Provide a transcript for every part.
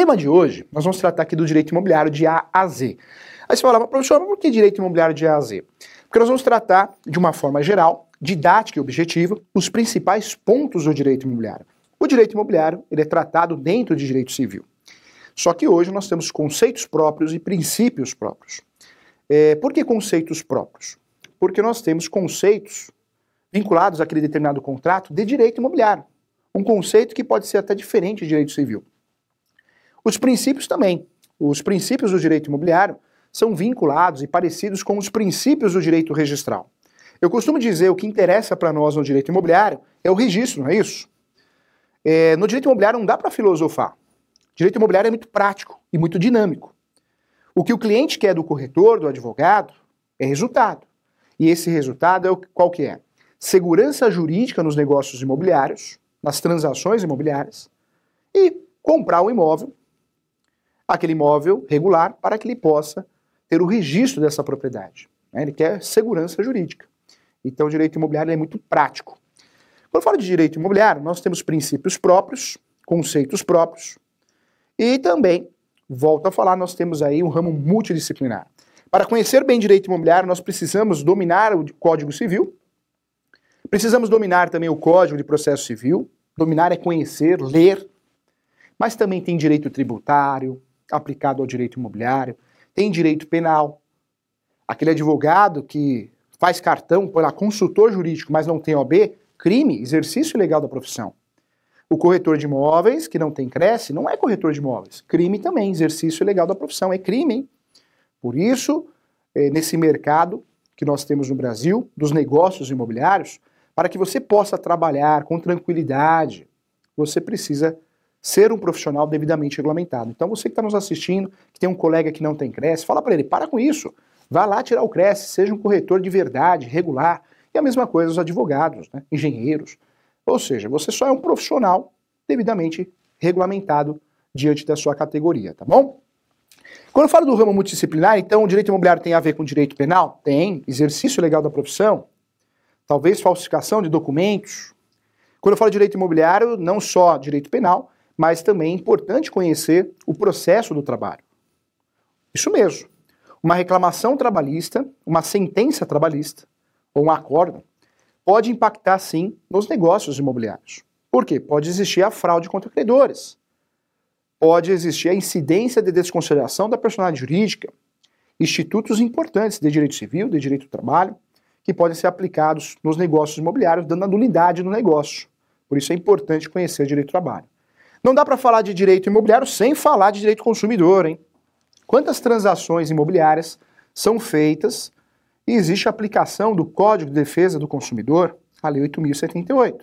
Tema de hoje, nós vamos tratar aqui do direito imobiliário de A a Z. Aí você fala, professor, por que direito imobiliário de A a Z? Porque nós vamos tratar, de uma forma geral, didática e objetiva, os principais pontos do direito imobiliário. O direito imobiliário ele é tratado dentro de direito civil. Só que hoje nós temos conceitos próprios e princípios próprios. É, por que conceitos próprios? Porque nós temos conceitos vinculados àquele determinado contrato de direito imobiliário. Um conceito que pode ser até diferente de direito civil. Os princípios também. Os princípios do direito imobiliário são vinculados e parecidos com os princípios do direito registral. Eu costumo dizer o que interessa para nós no direito imobiliário é o registro, não é isso? É, no direito imobiliário não dá para filosofar. Direito imobiliário é muito prático e muito dinâmico. O que o cliente quer do corretor, do advogado, é resultado. E esse resultado é o, qual que é? Segurança jurídica nos negócios imobiliários, nas transações imobiliárias, e comprar o imóvel, aquele imóvel regular, para que ele possa ter o registro dessa propriedade. Né? Ele quer segurança jurídica. Então o direito imobiliário é muito prático. Quando eu falo de direito imobiliário, nós temos princípios próprios, conceitos próprios, e também, volto a falar, nós temos aí um ramo multidisciplinar. Para conhecer bem direito imobiliário, nós precisamos dominar o Código Civil, precisamos dominar também o Código de Processo Civil, dominar é conhecer, ler, mas também tem direito tributário, aplicado ao direito imobiliário, tem direito penal. Aquele advogado que faz cartão, lá consultor jurídico, mas não tem OB, crime, exercício ilegal da profissão. O corretor de imóveis, que não tem cresce, não é corretor de imóveis. Crime também, exercício ilegal da profissão, é crime. Hein? Por isso, é, nesse mercado que nós temos no Brasil, dos negócios imobiliários, para que você possa trabalhar com tranquilidade, você precisa ser um profissional devidamente regulamentado. Então, você que está nos assistindo, que tem um colega que não tem cresce, fala para ele, para com isso, vá lá tirar o cresce, seja um corretor de verdade, regular. E a mesma coisa os advogados, né? engenheiros, ou seja, você só é um profissional devidamente regulamentado diante da sua categoria, tá bom? Quando eu falo do ramo multidisciplinar, então o direito imobiliário tem a ver com direito penal? Tem. Exercício legal da profissão? Talvez falsificação de documentos? Quando eu falo direito imobiliário, não só direito penal, mas também é importante conhecer o processo do trabalho. Isso mesmo. Uma reclamação trabalhista, uma sentença trabalhista, ou um acordo, pode impactar sim nos negócios imobiliários. Por quê? Pode existir a fraude contra credores. Pode existir a incidência de desconsideração da personalidade jurídica, institutos importantes de direito civil, de direito do trabalho, que podem ser aplicados nos negócios imobiliários, dando a nulidade no negócio. Por isso é importante conhecer direito do trabalho. Não dá para falar de direito imobiliário sem falar de direito consumidor, hein? Quantas transações imobiliárias são feitas e existe aplicação do Código de Defesa do Consumidor, a Lei 8.078.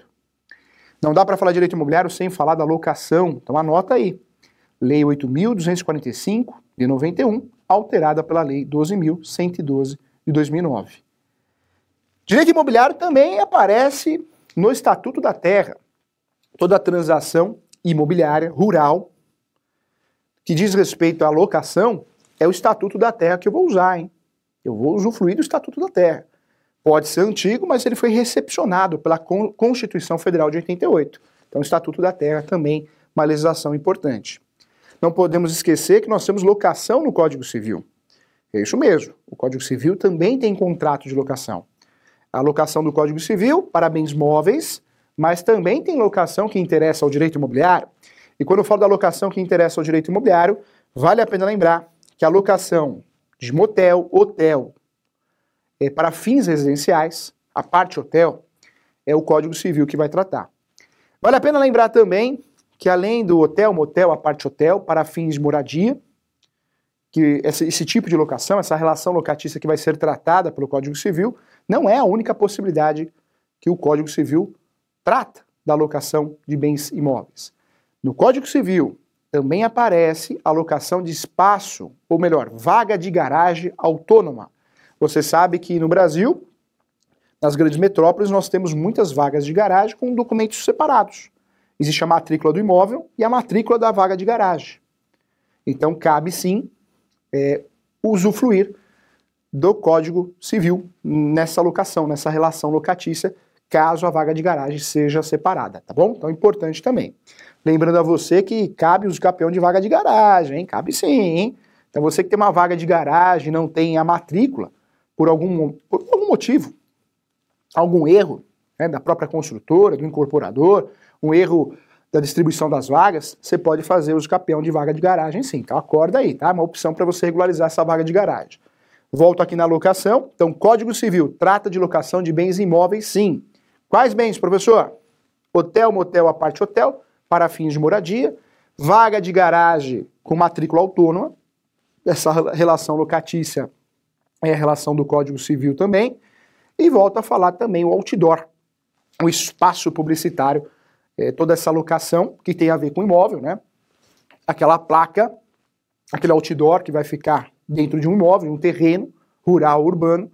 Não dá para falar de direito imobiliário sem falar da locação, então anota aí. Lei 8.245 de 91, alterada pela Lei 12.112 de 2009. Direito imobiliário também aparece no Estatuto da Terra. Toda transação imobiliária rural que diz respeito à locação é o Estatuto da Terra que eu vou usar, hein? Eu vou usufruir do Estatuto da Terra. Pode ser antigo, mas ele foi recepcionado pela Constituição Federal de 88. Então, o Estatuto da Terra também uma legislação importante. Não podemos esquecer que nós temos locação no Código Civil. É isso mesmo. O Código Civil também tem contrato de locação. A locação do Código Civil para bens móveis, mas também tem locação que interessa ao direito imobiliário. E quando eu falo da locação que interessa ao direito imobiliário, vale a pena lembrar que a locação de motel, hotel, é, para fins residenciais, a parte hotel, é o Código Civil que vai tratar. Vale a pena lembrar também que além do hotel, motel, a parte hotel, para fins de moradia, que esse, esse, tipo de locação, essa relação locatícia que vai ser tratada pelo Código Civil, não é a única possibilidade que o Código Civil trata da locação de bens imóveis. No Código Civil, também aparece a locação de espaço, ou melhor, vaga de garagem autônoma. Você sabe que no Brasil, nas grandes metrópoles, nós temos muitas vagas de garagem com documentos separados. Existe a matrícula do imóvel e a matrícula da vaga de garagem. Então, cabe sim é, usufruir do Código Civil nessa locação, nessa relação locatícia caso a vaga de garagem seja separada, tá bom? Então importante também. Lembrando a você que cabe os campeão de vaga de garagem, hein? Cabe sim, hein? Então você que tem uma vaga de garagem não tem a matrícula, por algum, por algum motivo, algum erro né, da própria construtora, do incorporador, um erro da distribuição das vagas, você pode fazer uso campeão de vaga de garagem sim. Então acorda aí, tá? Uma opção para você regularizar essa vaga de garagem. Volto aqui na locação. Então, Código Civil trata de locação de bens imóveis, sim. Quais bens, professor? Hotel, motel, a parte hotel, para fins de moradia. Vaga de garagem com matrícula autônoma. Essa relação locatícia é a relação do Código Civil também. E volto a falar também o outdoor, o espaço publicitário, é, toda essa locação que tem a ver com imóvel, né? Aquela placa, aquele outdoor que vai ficar dentro de um imóvel, um terreno rural, urbano,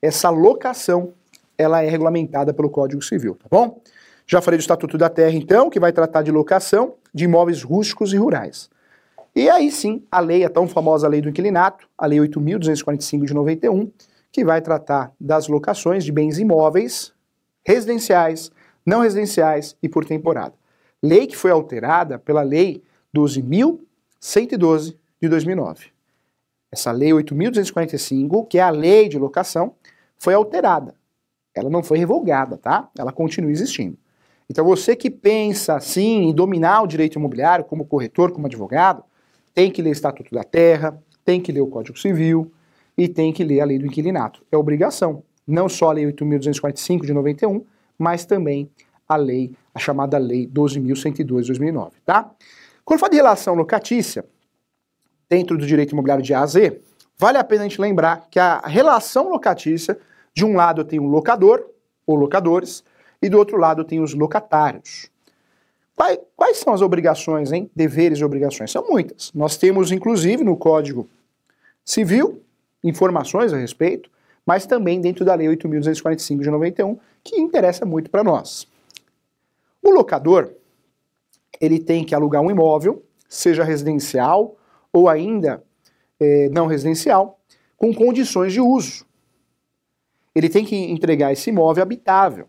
essa locação ela é regulamentada pelo Código Civil, tá bom? Já falei do Estatuto da Terra, então, que vai tratar de locação de imóveis rústicos e rurais. E aí sim, a lei, a tão famosa lei do inquilinato, a lei 8.245 de 91, que vai tratar das locações de bens imóveis residenciais, não residenciais e por temporada. Lei que foi alterada pela lei 12.112 de 2009. Essa lei 8.245, que é a lei de locação, foi alterada. Ela não foi revogada, tá? Ela continua existindo. Então você que pensa assim em dominar o direito imobiliário como corretor, como advogado, tem que ler o Estatuto da Terra, tem que ler o Código Civil e tem que ler a lei do inquilinato. É obrigação. Não só a lei 8.245 de 91, mas também a lei, a chamada lei 12.102 de 2009, tá? Quando fala de relação locatícia, dentro do direito imobiliário de A a Z, vale a pena a gente lembrar que a relação locatícia, de um lado tem um locador, ou locadores, e do outro lado tem os locatários. Quais, quais são as obrigações, hein? Deveres e obrigações? São muitas. Nós temos, inclusive, no Código Civil, informações a respeito, mas também dentro da Lei 8.245 de 91, que interessa muito para nós. O locador, ele tem que alugar um imóvel, seja residencial ou ainda é, não residencial, com condições de uso. Ele tem que entregar esse imóvel habitável.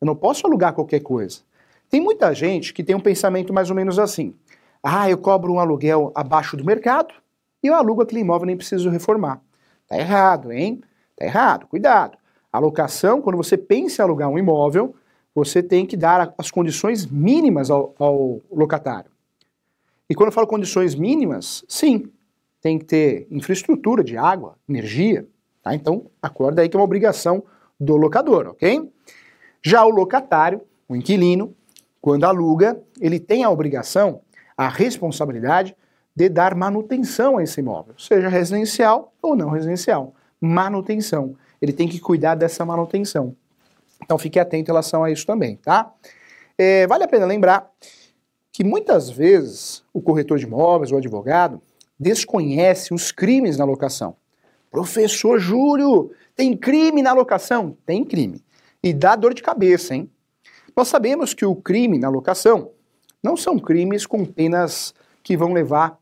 Eu não posso alugar qualquer coisa. Tem muita gente que tem um pensamento mais ou menos assim: ah, eu cobro um aluguel abaixo do mercado e eu alugo aquele imóvel nem preciso reformar. Tá errado, hein? Tá errado, cuidado. A locação, quando você pensa em alugar um imóvel, você tem que dar as condições mínimas ao, ao locatário. E quando eu falo condições mínimas, sim, tem que ter infraestrutura de água, energia, tá? Então, acorda aí que é uma obrigação do locador, ok? Já o locatário, o inquilino, quando aluga, ele tem a obrigação, a responsabilidade de dar manutenção a esse imóvel, seja residencial ou não residencial. Manutenção. Ele tem que cuidar dessa manutenção. Então fique atento em relação a isso também, tá? É, vale a pena lembrar que muitas vezes o corretor de imóveis, o advogado, desconhece os crimes na locação. Professor Júlio, tem crime na locação? Tem crime. E dá dor de cabeça, hein? Nós sabemos que o crime na locação não são crimes com penas que vão levar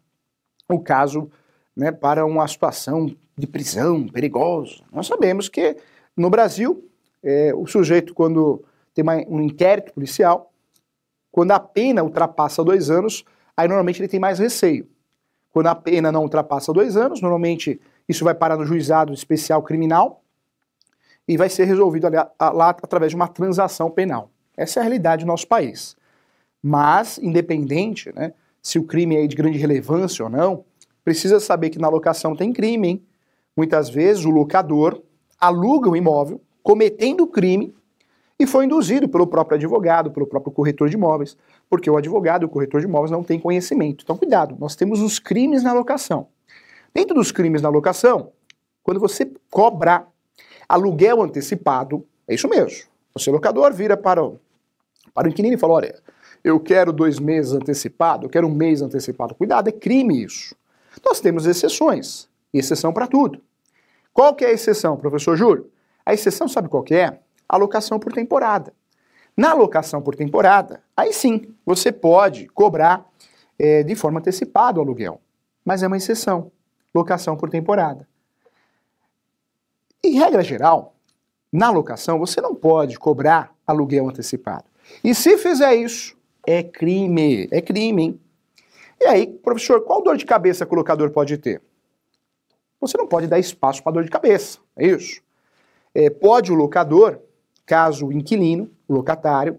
o caso né, para uma situação de prisão perigosa. Nós sabemos que no Brasil, é, o sujeito, quando tem uma, um inquérito policial, quando a pena ultrapassa dois anos, aí normalmente ele tem mais receio. Quando a pena não ultrapassa dois anos, normalmente isso vai parar no juizado especial criminal e vai ser resolvido ali, lá através de uma transação penal. Essa é a realidade do nosso país. Mas, independente né, se o crime é de grande relevância ou não, precisa saber que na locação tem crime. Hein? Muitas vezes o locador aluga o imóvel cometendo crime e foi induzido pelo próprio advogado, pelo próprio corretor de imóveis, porque o advogado e o corretor de imóveis não têm conhecimento. Então, cuidado, nós temos os crimes na locação. Dentro dos crimes na locação, quando você cobra aluguel antecipado, é isso mesmo. Você, locador, vira para o, para o inquilino e fala: olha, eu quero dois meses antecipado, eu quero um mês antecipado. Cuidado, é crime isso. Nós temos exceções, exceção para tudo. Qual que é a exceção, professor Júlio? A exceção, sabe qual que é? alocação por temporada. Na alocação por temporada, aí sim, você pode cobrar é, de forma antecipada o aluguel, mas é uma exceção, locação por temporada. Em regra geral, na locação, você não pode cobrar aluguel antecipado. E se fizer isso, é crime. É crime, hein? E aí, professor, qual dor de cabeça o locador pode ter? Você não pode dar espaço para dor de cabeça, é isso. É, pode o locador, caso o inquilino, o locatário,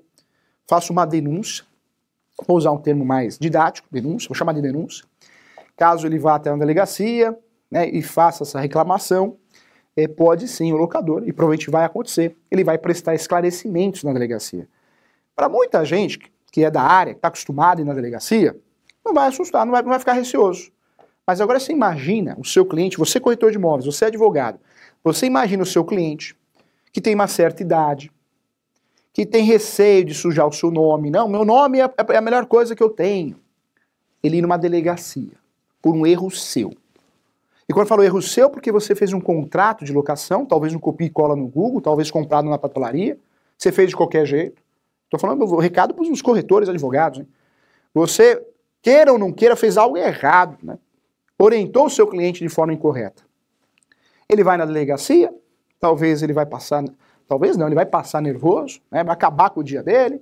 faça uma denúncia, vou usar um termo mais didático, denúncia, vou chamar de denúncia, caso ele vá até a delegacia né, e faça essa reclamação, é, pode sim o locador, e provavelmente vai acontecer, ele vai prestar esclarecimentos na delegacia. Para muita gente que é da área, que está acostumada a ir na delegacia, não vai assustar, não vai, não vai ficar receoso. Mas agora você imagina o seu cliente, você corretor de imóveis, você é advogado, você imagina o seu cliente que tem uma certa idade, que tem receio de sujar o seu nome. Não, meu nome é, é a melhor coisa que eu tenho. Ele ir numa delegacia por um erro seu. E quando eu falo erro seu, porque você fez um contrato de locação, talvez um copia e cola no Google, talvez comprado na papelaria, você fez de qualquer jeito. Estou falando recado para os corretores, advogados. Hein? Você, queira ou não queira, fez algo errado, né? orientou o seu cliente de forma incorreta. Ele vai na delegacia, talvez ele vai passar, talvez não, ele vai passar nervoso, né? vai acabar com o dia dele,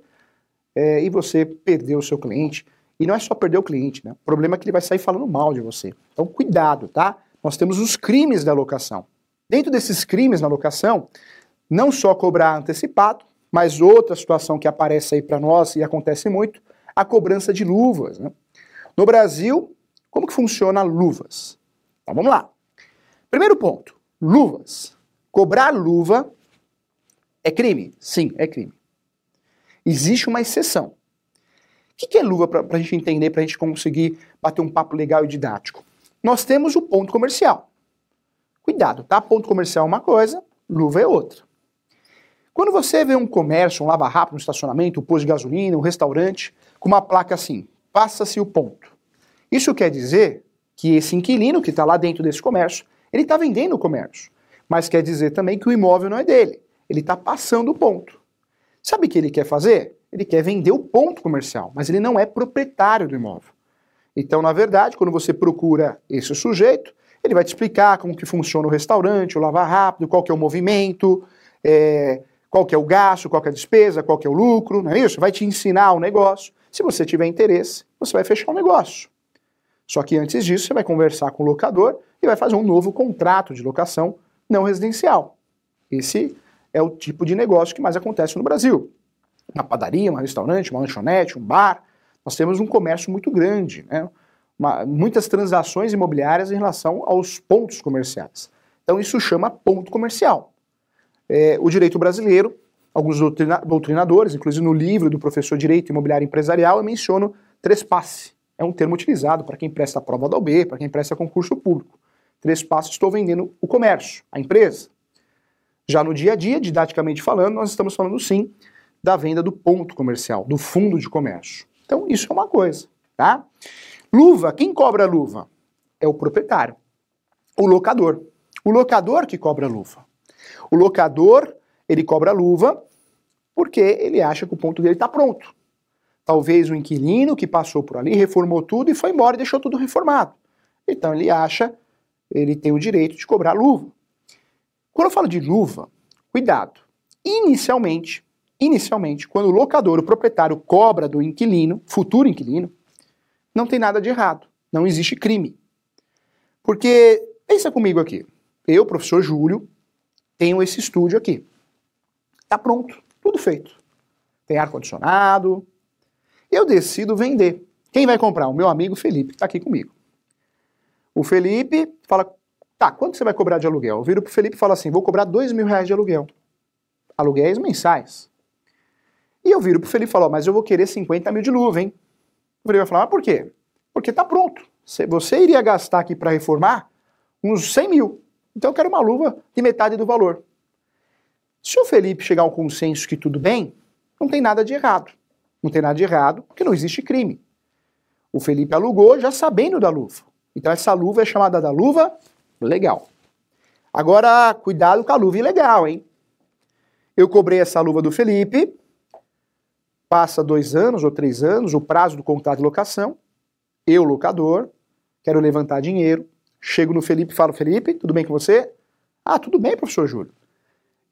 é, e você perdeu o seu cliente. E não é só perder o cliente, né? O problema é que ele vai sair falando mal de você. Então, cuidado, tá? nós temos os crimes da locação. Dentro desses crimes na locação, não só cobrar antecipado, mas outra situação que aparece aí para nós e acontece muito, a cobrança de luvas. Né? No Brasil, como que funciona luvas? Então vamos lá. Primeiro ponto, luvas. Cobrar luva é crime? Sim, é crime. Existe uma exceção. O que é luva para a gente entender, para a gente conseguir bater um papo legal e didático? nós temos o ponto comercial. Cuidado, tá? Ponto comercial é uma coisa, luva é outra. Quando você vê um comércio, um lava-rápido, um estacionamento, um posto de gasolina, um restaurante, com uma placa assim, passa-se o ponto. Isso quer dizer que esse inquilino que está lá dentro desse comércio, ele está vendendo o comércio. Mas quer dizer também que o imóvel não é dele. Ele está passando o ponto. Sabe o que ele quer fazer? Ele quer vender o ponto comercial, mas ele não é proprietário do imóvel. Então, na verdade, quando você procura esse sujeito, ele vai te explicar como que funciona o restaurante, o lavar rápido, qual que é o movimento, é, qual que é o gasto, qual que é a despesa, qual que é o lucro, não é isso? Vai te ensinar o negócio. Se você tiver interesse, você vai fechar o negócio. Só que antes disso, você vai conversar com o locador e vai fazer um novo contrato de locação não residencial. Esse é o tipo de negócio que mais acontece no Brasil. Uma padaria, um restaurante, uma lanchonete, um bar, nós temos um comércio muito grande, né? Uma, muitas transações imobiliárias em relação aos pontos comerciais. Então isso chama ponto comercial. É, o direito brasileiro, alguns doutrina, doutrinadores, inclusive no livro do professor Direito Imobiliário Empresarial, eu menciono trespasse. É um termo utilizado para quem presta a prova da OB, para quem presta concurso público. Trespasse, estou vendendo o comércio, a empresa. Já no dia a dia, didaticamente falando, nós estamos falando sim da venda do ponto comercial, do fundo de comércio. Então, isso é uma coisa, tá? Luva, quem cobra a luva? É o proprietário, o locador. O locador que cobra a luva. O locador, ele cobra a luva porque ele acha que o ponto dele está pronto. Talvez o inquilino que passou por ali reformou tudo e foi embora e deixou tudo reformado. Então ele acha, ele tem o direito de cobrar luva. Quando eu falo de luva, cuidado. Inicialmente, Inicialmente, quando o locador, o proprietário, cobra do inquilino, futuro inquilino, não tem nada de errado, não existe crime. Porque, pensa comigo aqui, eu, professor Júlio, tenho esse estúdio aqui. Está pronto, tudo feito. Tem ar-condicionado. Eu decido vender. Quem vai comprar? O meu amigo Felipe, que está aqui comigo. O Felipe fala, tá, quanto você vai cobrar de aluguel? Eu viro pro Felipe e falo assim, vou cobrar dois mil reais de aluguel. Aluguéis mensais. E eu viro pro Felipe e falo, mas eu vou querer 50 mil de luva, hein? O Felipe vai falar, mas por quê? Porque tá pronto. Você iria gastar aqui para reformar uns 100 mil. Então eu quero uma luva de metade do valor. Se o Felipe chegar ao consenso que tudo bem, não tem nada de errado. Não tem nada de errado, porque não existe crime. O Felipe alugou já sabendo da luva. Então essa luva é chamada da luva legal. Agora, cuidado com a luva ilegal, hein? Eu cobrei essa luva do Felipe, passa dois anos ou três anos, o prazo do contrato de locação, eu, locador, quero levantar dinheiro, chego no Felipe e falo, Felipe, tudo bem com você? Ah, tudo bem, professor Júlio.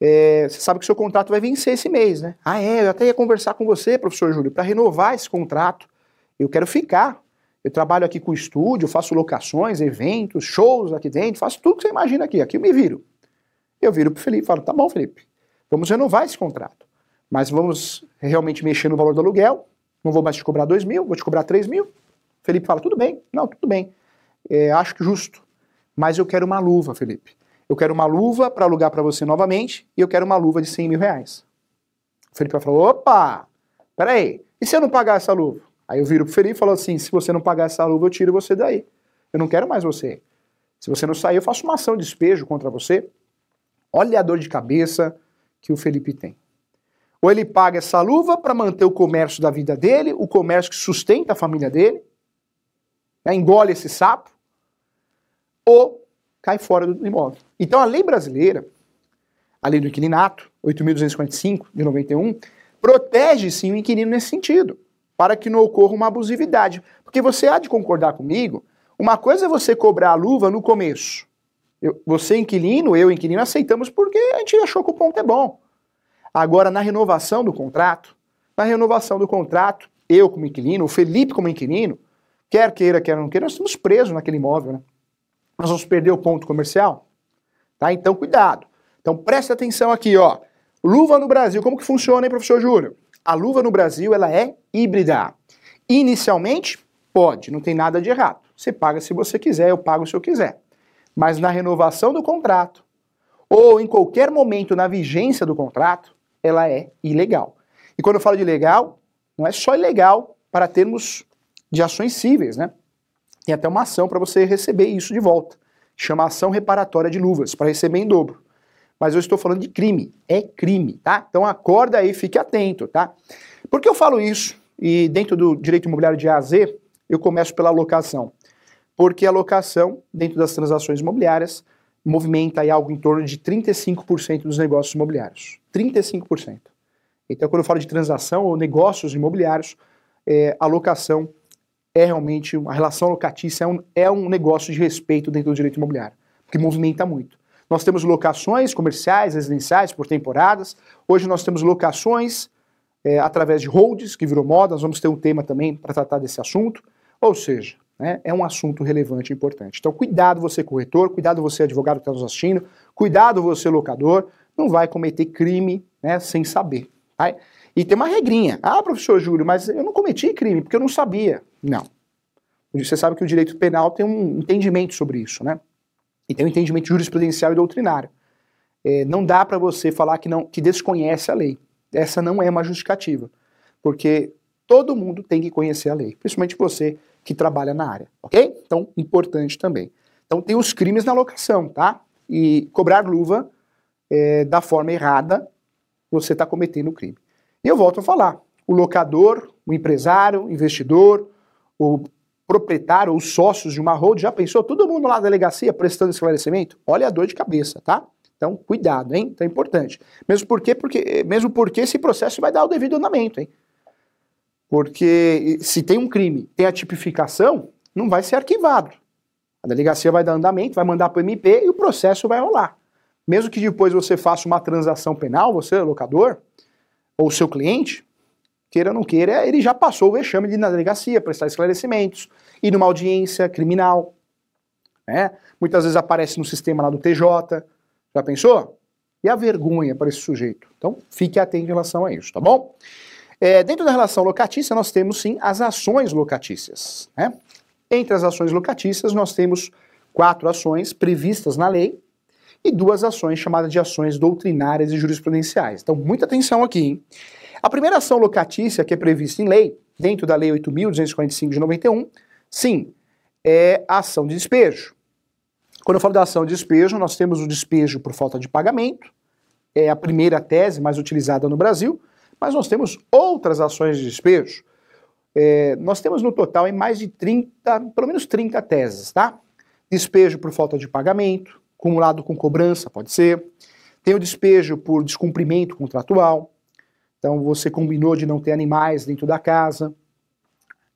é, você sabe que o seu contrato vai vencer esse mês, né? Ah, é, eu até ia conversar com você, professor Júlio, para renovar esse contrato. Eu quero ficar. Eu trabalho aqui com estúdio, faço locações, eventos, shows aqui dentro, faço tudo que você imagina aqui. Aqui eu me viro. Eu viro pro Felipe e falo, tá bom, Felipe, vamos renovar esse contrato. Mas vamos realmente mexer no valor do aluguel. Não vou mais te cobrar 2 mil, vou te cobrar 3 mil. Felipe fala, tudo bem. Não, tudo bem. É, acho que justo. Mas eu quero uma luva, Felipe. Eu quero uma luva para alugar para você novamente e eu quero uma luva de 100 mil reais. O Felipe falou, opa, peraí, e se eu não pagar essa luva? Aí eu viro pro Felipe e falo assim, se você não pagar essa luva, eu tiro você daí. Eu não quero mais você. Se você não sair, eu faço uma ação de despejo contra você. Olha a dor de cabeça que o Felipe tem. Ou ele paga essa luva para manter o comércio da vida dele, o comércio que sustenta a família dele, né, engole esse sapo, ou cai fora do imóvel. Então a lei brasileira, a lei do inquilinato, 8.255 de 91, protege sim o inquilino nesse sentido, para que não ocorra uma abusividade. Porque você há de concordar comigo, uma coisa é você cobrar a luva no começo. Eu, você, inquilino, eu, inquilino, aceitamos porque a gente achou que o ponto é bom. Agora, na renovação do contrato, na renovação do contrato, eu como inquilino, o Felipe como inquilino, quer queira, quer não queira, nós estamos presos naquele imóvel, né? nós vamos perder o ponto comercial? Tá? Então, cuidado. Então, preste atenção aqui, ó. Luva no Brasil, como que funciona, hein, professor Júlio? A luva no Brasil, ela é híbrida. Inicialmente, pode, não tem nada de errado. Você paga se você quiser, eu pago se eu quiser. Mas na renovação do contrato, ou em qualquer momento na vigência do contrato, ela é ilegal. E quando eu falo de ilegal, não é só ilegal para termos de ações cíveis, né? tem até uma ação para você receber isso de volta. Chama ação reparatória de luvas, para receber em dobro. Mas eu estou falando de crime. É crime, tá? Então acorda aí, fique atento, tá? Por que eu falo isso? E dentro do direito imobiliário de A a Z, eu começo pela locação. Porque a locação, dentro das transações imobiliárias, movimenta aí algo em torno de 35% dos negócios imobiliários. 35%. Então, quando eu falo de transação ou negócios imobiliários, é, a locação é realmente uma relação locatícia, é um, é um negócio de respeito dentro do direito imobiliário, porque movimenta muito. Nós temos locações comerciais, residenciais por temporadas. Hoje nós temos locações é, através de holds, que virou moda. Nós vamos ter um tema também para tratar desse assunto. Ou seja, né, é um assunto relevante e importante. Então, cuidado você corretor, cuidado você advogado que está nos assistindo, cuidado você locador, não vai cometer crime né, sem saber. Tá? E tem uma regrinha. Ah, professor Júlio, mas eu não cometi crime porque eu não sabia. Não. Você sabe que o direito penal tem um entendimento sobre isso, né? E tem um entendimento jurisprudencial e doutrinário. É, não dá para você falar que, não, que desconhece a lei. Essa não é uma justificativa. Porque todo mundo tem que conhecer a lei, principalmente você que trabalha na área, ok? Então, importante também. Então, tem os crimes na locação, tá? E cobrar luva é, da forma errada, você está cometendo o crime. E eu volto a falar: o locador, o empresário, o investidor, o proprietário, os sócios de uma hold, já pensou? Todo mundo lá na delegacia prestando esclarecimento? Olha a dor de cabeça, tá? Então, cuidado, hein? Então é importante. Mesmo porque, porque, mesmo porque esse processo vai dar o devido andamento, hein? Porque se tem um crime, tem a tipificação, não vai ser arquivado. A delegacia vai dar andamento, vai mandar para o MP e o processo vai rolar. Mesmo que depois você faça uma transação penal, você, locador, ou seu cliente, queira ou não queira, ele já passou o vexame de ir na delegacia, prestar esclarecimentos, ir numa audiência criminal. Né? Muitas vezes aparece no sistema lá do TJ. Já pensou? E a vergonha para esse sujeito? Então, fique atento em relação a isso, tá bom? É, dentro da relação locatícia, nós temos sim as ações locatícias. Né? Entre as ações locatícias, nós temos quatro ações previstas na lei e duas ações chamadas de ações doutrinárias e jurisprudenciais. Então, muita atenção aqui. Hein? A primeira ação locatícia que é prevista em lei, dentro da Lei 8.245 de 91, sim, é a ação de despejo. Quando eu falo da ação de despejo, nós temos o despejo por falta de pagamento, é a primeira tese mais utilizada no Brasil, mas nós temos outras ações de despejo. É, nós temos no total em mais de 30, pelo menos 30 teses, tá? Despejo por falta de pagamento, acumulado com cobrança, pode ser. Tem o despejo por descumprimento contratual, então você combinou de não ter animais dentro da casa,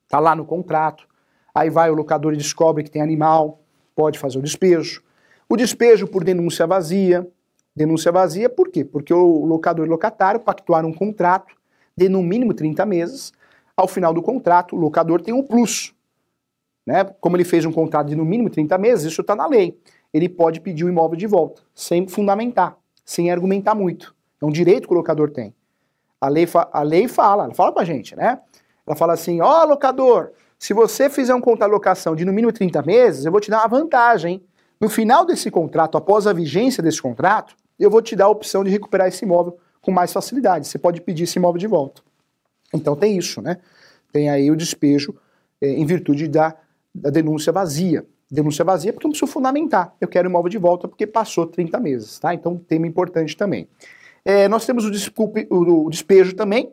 tá lá no contrato. Aí vai o locador e descobre que tem animal, pode fazer o despejo. O despejo por denúncia vazia, denúncia vazia, por quê? Porque o locador e locatário pactuaram um contrato de no mínimo 30 meses. Ao final do contrato, o locador tem um plus. Né? Como ele fez um contrato de no mínimo 30 meses, isso está na lei. Ele pode pedir o imóvel de volta, sem fundamentar, sem argumentar muito. É um direito que o locador tem. A lei, a lei fala, ela fala com a gente, né? Ela fala assim: ó, oh, locador, se você fizer um contrato de locação de no mínimo 30 meses, eu vou te dar uma vantagem. No final desse contrato, após a vigência desse contrato, eu vou te dar a opção de recuperar esse imóvel com mais facilidade. Você pode pedir esse imóvel de volta. Então tem isso, né? Tem aí o despejo é, em virtude da, da denúncia vazia. Denúncia vazia porque eu preciso fundamentar. Eu quero o imóvel de volta porque passou 30 meses, tá? Então, tema importante também. É, nós temos o, desculpe, o, o despejo também,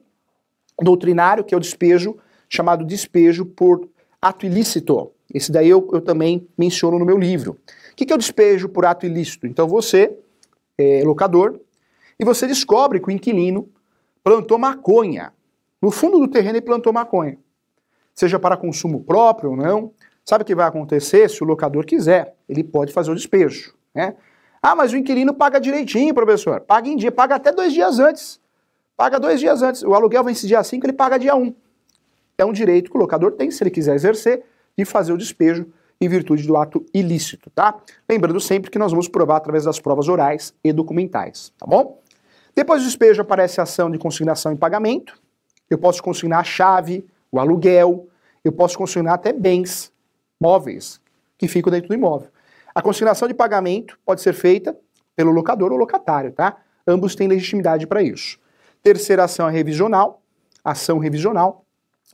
doutrinário, que é o despejo chamado despejo por ato ilícito. Esse daí eu, eu também menciono no meu livro. O que, que é o despejo por ato ilícito? Então você é locador e você descobre que o inquilino plantou maconha. No fundo do terreno ele plantou maconha. Seja para consumo próprio ou não. Sabe o que vai acontecer se o locador quiser? Ele pode fazer o despejo. Né? Ah, mas o inquilino paga direitinho, professor. Paga em dia, paga até dois dias antes. Paga dois dias antes. O aluguel vence dia 5, ele paga dia 1. Um. É um direito que o locador tem, se ele quiser exercer, de fazer o despejo em virtude do ato ilícito, tá? Lembrando sempre que nós vamos provar através das provas orais e documentais, tá bom? Depois do despejo aparece a ação de consignação em pagamento. Eu posso consignar a chave, o aluguel, eu posso consignar até bens móveis que ficam dentro do imóvel. A consignação de pagamento pode ser feita pelo locador ou locatário, tá? Ambos têm legitimidade para isso. Terceira ação é revisional, ação revisional,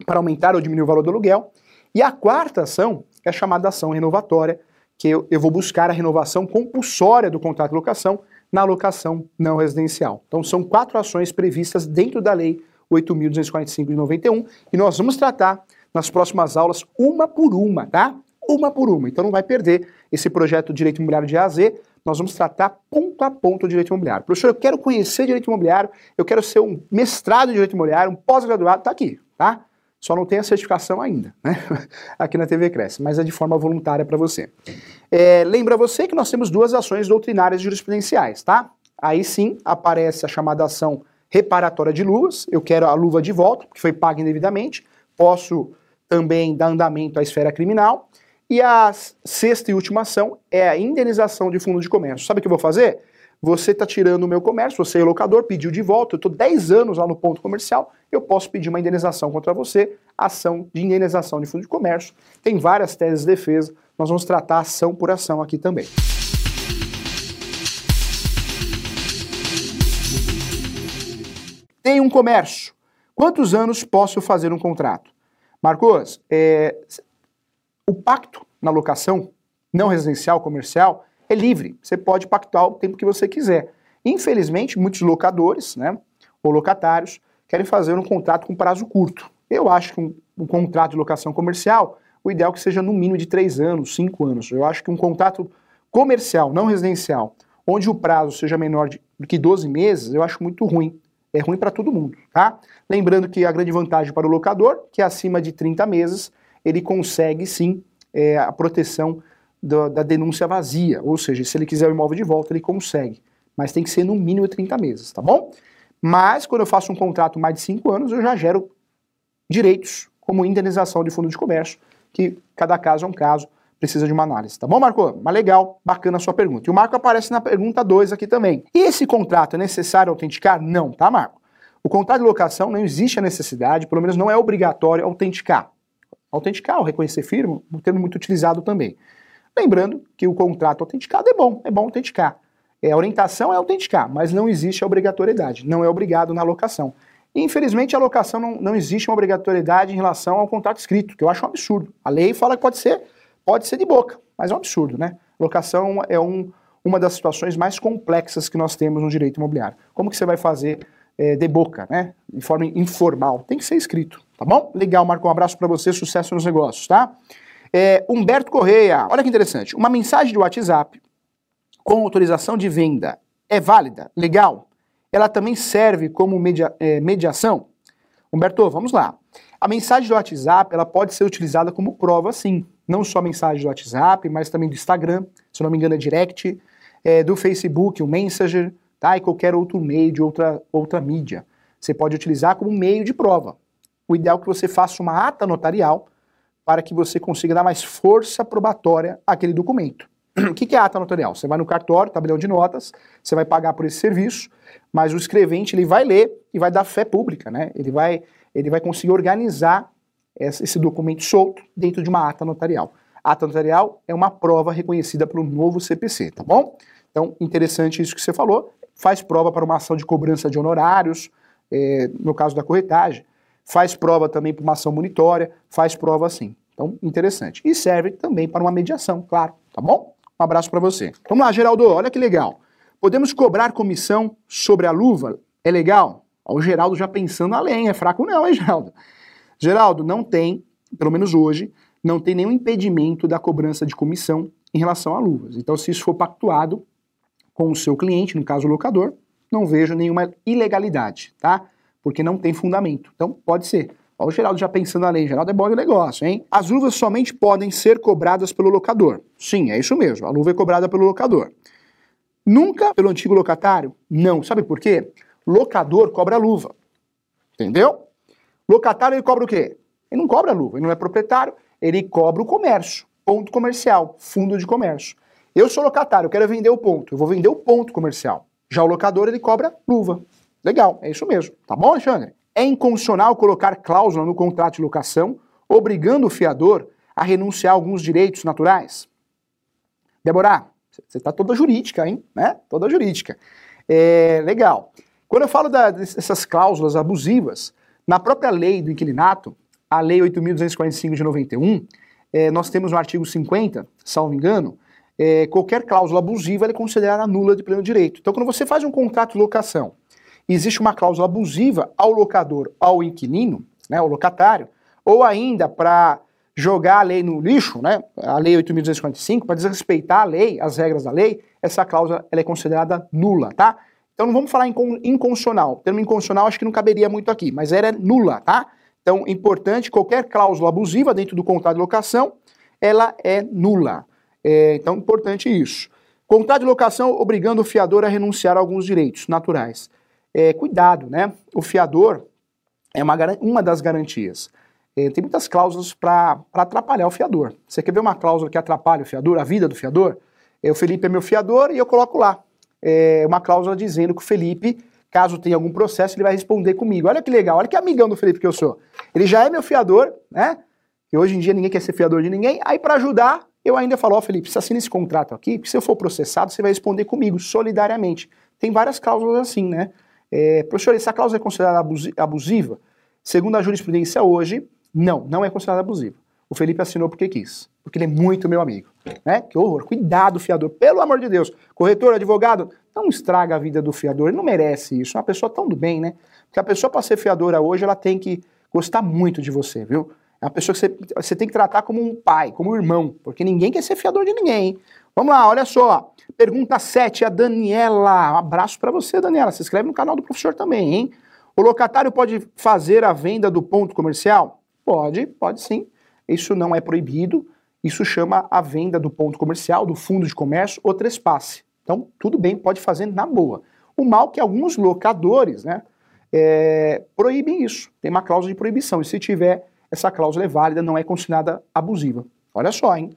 para aumentar ou diminuir o valor do aluguel. E a quarta ação é a chamada ação renovatória, que eu, eu vou buscar a renovação compulsória do contrato de locação na locação não residencial. Então são quatro ações previstas dentro da lei 8.245 de 91 e nós vamos tratar nas próximas aulas uma por uma, tá? Uma por uma. Então não vai perder esse projeto Direito Imobiliário de A a Z, nós vamos tratar ponto a ponto o direito imobiliário. Professor, eu quero conhecer direito imobiliário, eu quero ser um mestrado em direito imobiliário, um pós-graduado, tá aqui, tá? Só não tem a certificação ainda, né? Aqui na TV Cresce, mas é de forma voluntária para você. É, lembra você que nós temos duas ações doutrinárias jurisprudenciais, tá? Aí sim aparece a chamada ação reparatória de luvas. Eu quero a luva de volta, que foi paga indevidamente. Posso também dar andamento à esfera criminal. E a sexta e última ação é a indenização de fundo de comércio. Sabe o que eu vou fazer? Você está tirando o meu comércio, você é locador, pediu de volta, eu estou 10 anos lá no ponto comercial, eu posso pedir uma indenização contra você, ação de indenização de fundo de comércio. Tem várias teses de defesa, nós vamos tratar ação por ação aqui também. Tem um comércio. Quantos anos posso fazer um contrato? Marcos, é, o pacto na locação não residencial, comercial, é livre. Você pode pactuar o tempo que você quiser. Infelizmente, muitos locadores, né, ou locatários, querem fazer um contrato com prazo curto. Eu acho que um, um contrato de locação comercial, o ideal é que seja no mínimo de três anos, cinco anos. Eu acho que um contrato comercial, não residencial, onde o prazo seja menor de, do que 12 meses, eu acho muito ruim. É ruim para todo mundo, tá? Lembrando que a grande vantagem para o locador, que é acima de 30 meses, ele consegue sim é, a proteção do, da denúncia vazia, ou seja, se ele quiser o imóvel de volta, ele consegue, mas tem que ser no mínimo 30 meses, tá bom? Mas quando eu faço um contrato mais de 5 anos, eu já gero direitos, como indenização de fundo de comércio, que cada caso é um caso, precisa de uma análise, tá bom, Marco? Mas legal, bacana a sua pergunta. E o Marco aparece na pergunta 2 aqui também. E esse contrato é necessário autenticar? Não, tá, Marco? O contrato de locação não existe a necessidade, pelo menos não é obrigatório autenticar. Autenticar ou reconhecer firma, um termo muito utilizado também. Lembrando que o contrato autenticado é bom, é bom autenticar. É, a orientação é autenticar, mas não existe a obrigatoriedade, não é obrigado na locação. infelizmente, a locação não, não existe uma obrigatoriedade em relação ao contrato escrito, que eu acho um absurdo. A lei fala que pode ser, pode ser de boca, mas é um absurdo, né? Locação é um, uma das situações mais complexas que nós temos no direito imobiliário. Como que você vai fazer é, de boca, né? De forma informal? Tem que ser escrito, tá bom? Legal, Marco, um abraço para você, sucesso nos negócios, tá? É, Humberto Correia, olha que interessante. Uma mensagem de WhatsApp com autorização de venda é válida, legal? Ela também serve como media, é, mediação? Humberto, vamos lá. A mensagem do WhatsApp ela pode ser utilizada como prova, sim. Não só a mensagem do WhatsApp, mas também do Instagram, se não me engano é direct. é, do Facebook, o Messenger, tá? e qualquer outro meio de outra, outra mídia. Você pode utilizar como meio de prova. O ideal é que você faça uma ata notarial para que você consiga dar mais força probatória àquele documento. O que é ata notarial? Você vai no cartório, tabelião de notas, você vai pagar por esse serviço, mas o escrevente ele vai ler e vai dar fé pública, né? Ele vai, ele vai conseguir organizar esse documento solto dentro de uma ata notarial. Ata notarial é uma prova reconhecida pelo novo CPC, tá bom? Então, interessante isso que você falou. Faz prova para uma ação de cobrança de honorários, é, no caso da corretagem. Faz prova também para uma ação monitória, faz prova assim. Então, interessante. E serve também para uma mediação, claro, tá bom? Um abraço para você. Vamos lá, Geraldo, olha que legal. Podemos cobrar comissão sobre a luva? É legal? Ó, o Geraldo já pensando além, é fraco não, hein, Geraldo? Geraldo, não tem, pelo menos hoje, não tem nenhum impedimento da cobrança de comissão em relação a luvas. Então, se isso for pactuado com o seu cliente, no caso o locador, não vejo nenhuma ilegalidade, tá? Porque não tem fundamento. Então, pode ser. Ó, o Geraldo já pensando lei, Geraldo é bom de negócio, hein? As luvas somente podem ser cobradas pelo locador. Sim, é isso mesmo, a luva é cobrada pelo locador. Nunca pelo antigo locatário? Não. Sabe por quê? Locador cobra luva. Entendeu? Locatário ele cobra o quê? Ele não cobra luva, ele não é proprietário, ele cobra o comércio, ponto comercial, fundo de comércio. Eu sou locatário, eu quero vender o ponto, eu vou vender o ponto comercial. Já o locador ele cobra luva. Legal, é isso mesmo. Tá bom, Alexandre? É inconstitucional colocar cláusula no contrato de locação, obrigando o fiador a renunciar a alguns direitos naturais? Débora, você está toda jurídica, hein? Né? Toda jurídica. É, legal. Quando eu falo da, dessas cláusulas abusivas, na própria lei do inquilinato, a lei 8.245 de 91, é, nós temos no artigo 50, salvo engano, é, qualquer cláusula abusiva é considerada nula de pleno direito. Então, quando você faz um contrato de locação existe uma cláusula abusiva ao locador, ao inquilino, né, ao locatário, ou ainda para jogar a lei no lixo, né, a lei 8.255, para desrespeitar a lei, as regras da lei, essa cláusula ela é considerada nula, tá? Então não vamos falar em inconstitucional. Termo inconstitucional acho que não caberia muito aqui, mas era nula, tá? Então, importante, qualquer cláusula abusiva dentro do contrato de locação, ela é nula. É, então, importante isso. Contrato de locação obrigando o fiador a renunciar a alguns direitos naturais é, cuidado, né? O fiador é uma, uma das garantias. É, tem muitas cláusulas para atrapalhar o fiador. Você quer ver uma cláusula que atrapalha o fiador, a vida do fiador? É, o Felipe é meu fiador e eu coloco lá é, uma cláusula dizendo que o Felipe, caso tenha algum processo, ele vai responder comigo. Olha que legal, olha que amigão do Felipe que eu sou. Ele já é meu fiador, né? E hoje em dia ninguém quer ser fiador de ninguém. Aí para ajudar, eu ainda falo, ó oh, Felipe, você assina esse contrato aqui, porque se eu for processado, você vai responder comigo, solidariamente. Tem várias cláusulas assim, né? É, professor, essa cláusula é considerada abusiva? Segundo a jurisprudência hoje, não, não é considerada abusiva. O Felipe assinou porque quis, porque ele é muito meu amigo. Né? Que horror. Cuidado, fiador, pelo amor de Deus. Corretor, advogado, não estraga a vida do fiador, ele não merece isso. É uma pessoa tão do bem, né? Porque a pessoa, para ser fiadora hoje, ela tem que gostar muito de você, viu? É uma pessoa que você, você tem que tratar como um pai, como um irmão, porque ninguém quer ser fiador de ninguém, hein? Vamos lá, olha só. Pergunta 7, a Daniela. Um abraço para você, Daniela. Se inscreve no canal do professor também, hein? O locatário pode fazer a venda do ponto comercial? Pode, pode sim. Isso não é proibido. Isso chama a venda do ponto comercial, do fundo de comércio ou trespasse. Então, tudo bem, pode fazer na boa. O mal que alguns locadores, né, é, proíbem isso. Tem uma cláusula de proibição. E se tiver, essa cláusula é válida, não é considerada abusiva. Olha só, hein?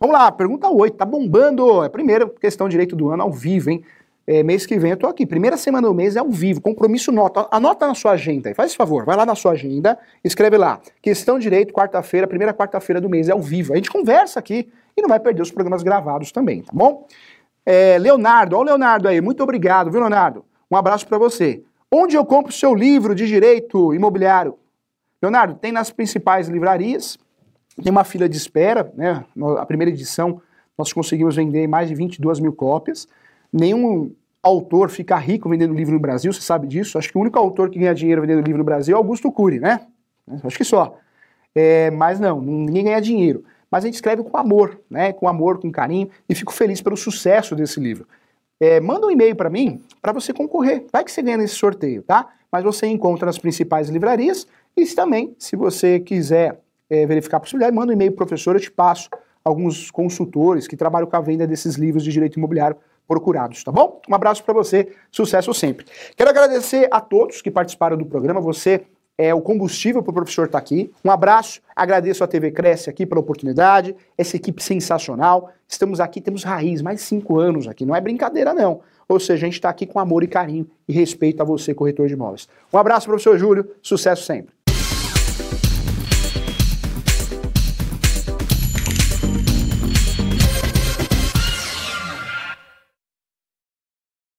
Vamos lá, pergunta 8, tá bombando. É a primeira questão direito do ano ao vivo, hein? É, mês que vem eu tô aqui. Primeira semana do mês é ao vivo, compromisso nota. Anota na sua agenda aí, faz esse favor, vai lá na sua agenda, escreve lá. Questão direito, quarta-feira, primeira quarta-feira do mês é ao vivo. A gente conversa aqui e não vai perder os programas gravados também, tá bom? É, Leonardo, ó o Leonardo aí, muito obrigado, viu, Leonardo? Um abraço para você. Onde eu compro o seu livro de direito imobiliário? Leonardo, tem nas principais livrarias, tem uma fila de espera, né? A primeira edição nós conseguimos vender mais de 22 mil cópias. Nenhum autor fica rico vendendo livro no Brasil, você sabe disso. Acho que o único autor que ganha dinheiro vendendo livro no Brasil é Augusto Cury, né? Acho que só. É, mas não, ninguém ganha dinheiro. Mas a gente escreve com amor, né? Com amor, com carinho, e fico feliz pelo sucesso desse livro. É, manda um e-mail para mim para você concorrer. Vai que você ganha nesse sorteio, tá? Mas você encontra nas principais livrarias e também, se você quiser é, verificar a possibilidade, manda um e-mail pro professor, eu te passo alguns consultores que trabalham com a venda desses livros de direito imobiliário procurados, tá bom? Um abraço para você, sucesso sempre. Quero agradecer a todos que participaram do programa, você é o combustível para o professor estar tá aqui. Um abraço, agradeço a TV Cresce aqui pela oportunidade, essa equipe sensacional. Estamos aqui, temos raiz, mais cinco anos aqui, não é brincadeira não. Ou seja, a gente está aqui com amor e carinho e respeito a você, corretor de imóveis. Um abraço, professor Júlio, sucesso sempre.